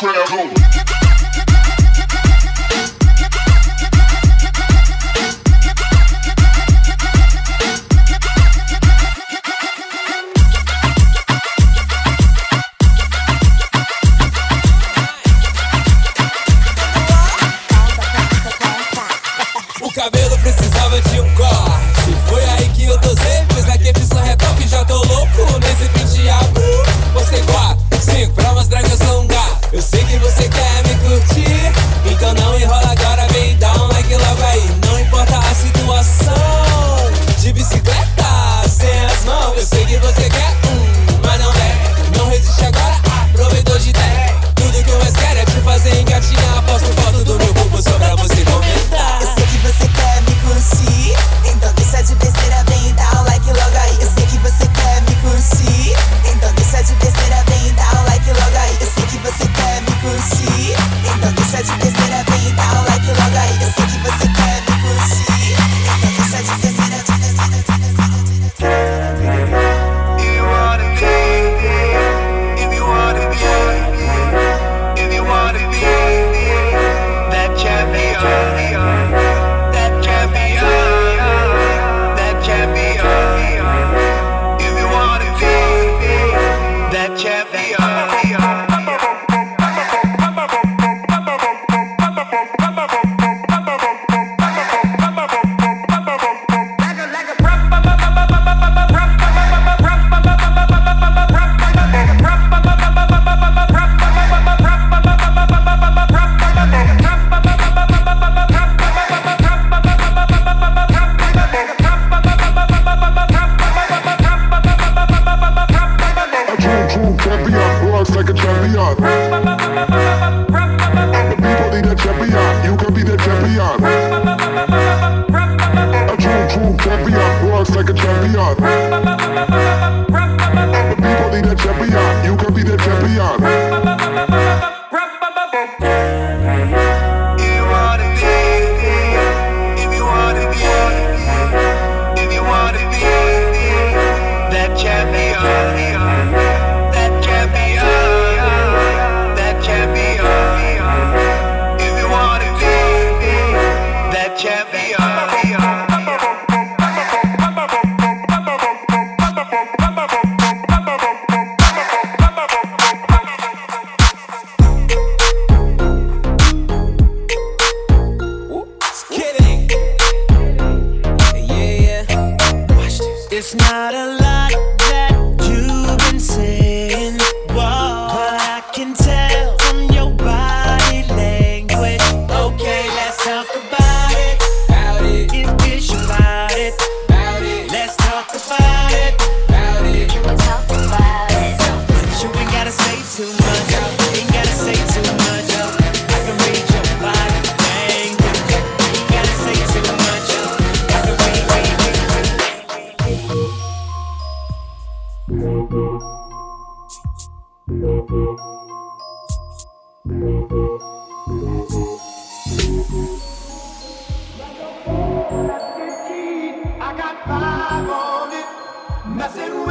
O cabelo precisava de um corte.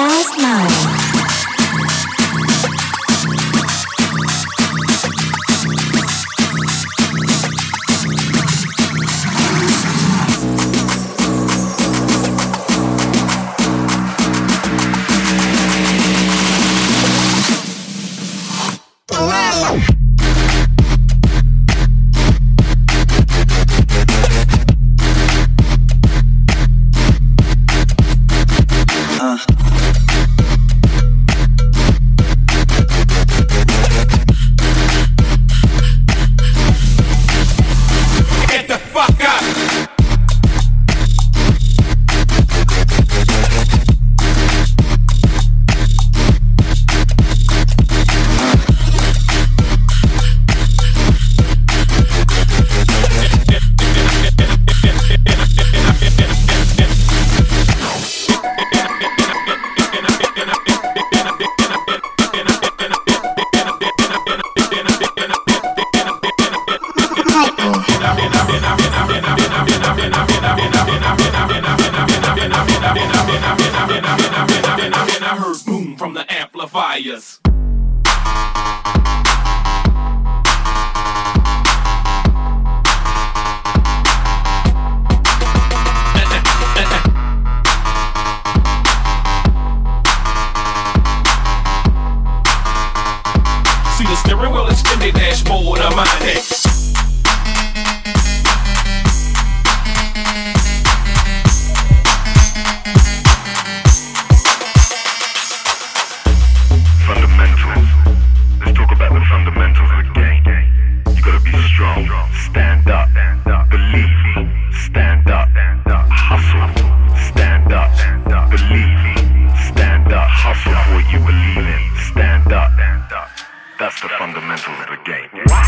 Oh! amplifiers. See the steering wheel extended dashboard of my neck. That's the fundamentals of the game.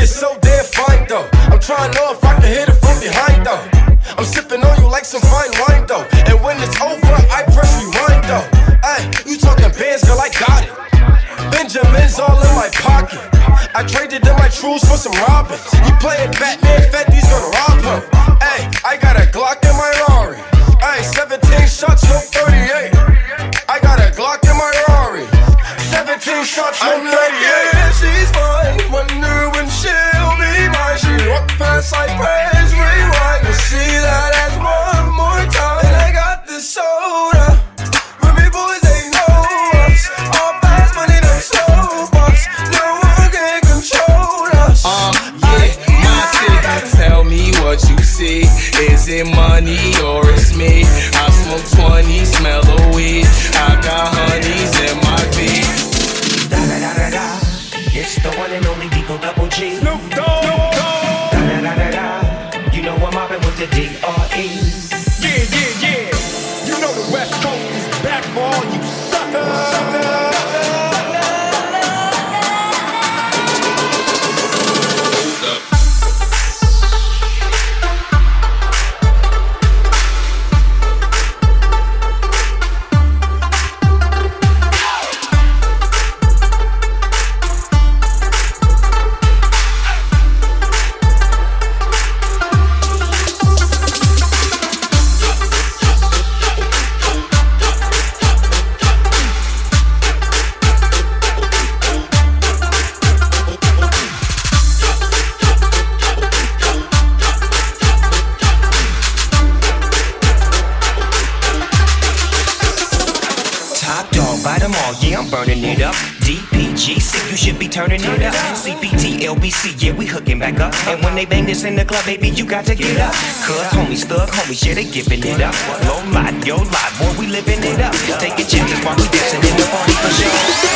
It's so damn fine though. I'm trying to know if I can hit it from behind though. I'm sipping on you like some fine wine though. And when it's over, I press rewind though. Hey, you talking bands, girl? I got it. Benjamin's all in my pocket. I traded in my truths for some robins. You playing Batman, Fetty's gonna rob him. Hey, I got a Glock in my Rari. Hey, 17 shots, no 38. I got a Glock in my Rari. 17 shots, no 38. say money or LBC, yeah, we hooking back up. And when they bang this in the club, baby, you got to get up. Cuz homies, thug homies, yeah, they giving it up. Low oh lot, yo lot, boy, we living it up. Take chances while we dancing in the party for sure.